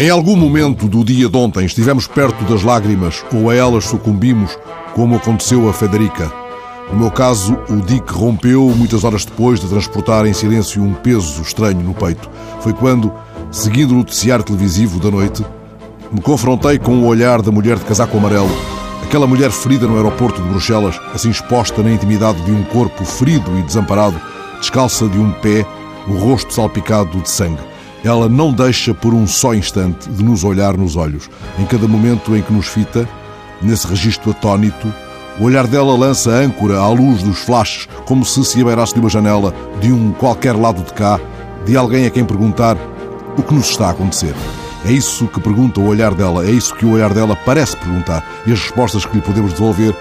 Em algum momento do dia de ontem estivemos perto das lágrimas ou a elas sucumbimos, como aconteceu a Federica. No meu caso, o Dick rompeu muitas horas depois de transportar em silêncio um peso estranho no peito. Foi quando, seguindo o noticiário televisivo da noite, me confrontei com o olhar da mulher de casaco amarelo, aquela mulher ferida no aeroporto de Bruxelas, assim exposta na intimidade de um corpo ferido e desamparado, descalça de um pé, o rosto salpicado de sangue. Ela não deixa por um só instante de nos olhar nos olhos. Em cada momento em que nos fita, nesse registro atónito, o olhar dela lança âncora à luz dos flashes, como se se abeirasse de uma janela de um qualquer lado de cá, de alguém a quem perguntar o que nos está a acontecer. É isso que pergunta o olhar dela, é isso que o olhar dela parece perguntar, e as respostas que lhe podemos devolver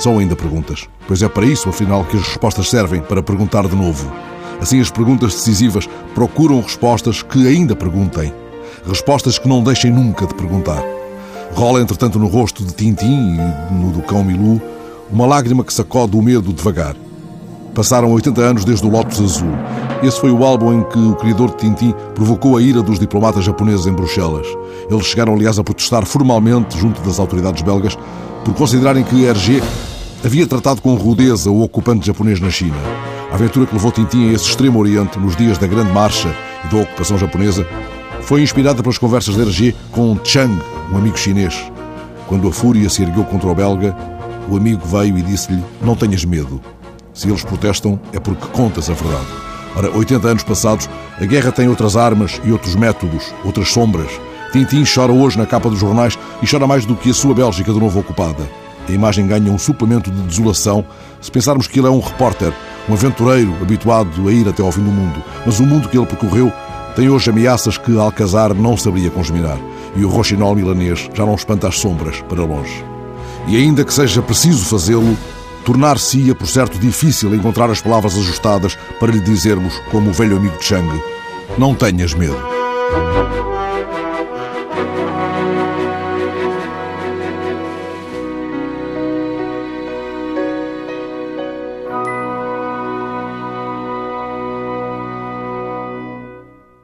são ainda perguntas. Pois é para isso, afinal, que as respostas servem para perguntar de novo. Assim, as perguntas decisivas procuram respostas que ainda perguntem. Respostas que não deixem nunca de perguntar. Rola, entretanto, no rosto de Tintim e no do cão Milu uma lágrima que sacode o medo devagar. Passaram 80 anos desde o Lotus Azul. Esse foi o álbum em que o criador de Tintim provocou a ira dos diplomatas japoneses em Bruxelas. Eles chegaram, aliás, a protestar formalmente junto das autoridades belgas por considerarem que Hergé havia tratado com rudeza o ocupante japonês na China. A aventura que levou Tintin a esse extremo oriente nos dias da Grande Marcha e da ocupação japonesa foi inspirada pelas conversas de Hergé com Chang, um amigo chinês. Quando a fúria se ergueu contra o belga, o amigo veio e disse-lhe: Não tenhas medo. Se eles protestam, é porque contas a verdade. Ora, 80 anos passados, a guerra tem outras armas e outros métodos, outras sombras. Tintin chora hoje na capa dos jornais e chora mais do que a sua Bélgica de novo ocupada. A imagem ganha um suplemento de desolação se pensarmos que ele é um repórter um aventureiro habituado a ir até ao fim do mundo. Mas o mundo que ele percorreu tem hoje ameaças que Alcazar não sabia congeminar. E o roxinol milanês já não espanta as sombras para longe. E ainda que seja preciso fazê-lo, tornar-se-ia, por certo, difícil encontrar as palavras ajustadas para lhe dizermos, como o velho amigo de Chang, não tenhas medo.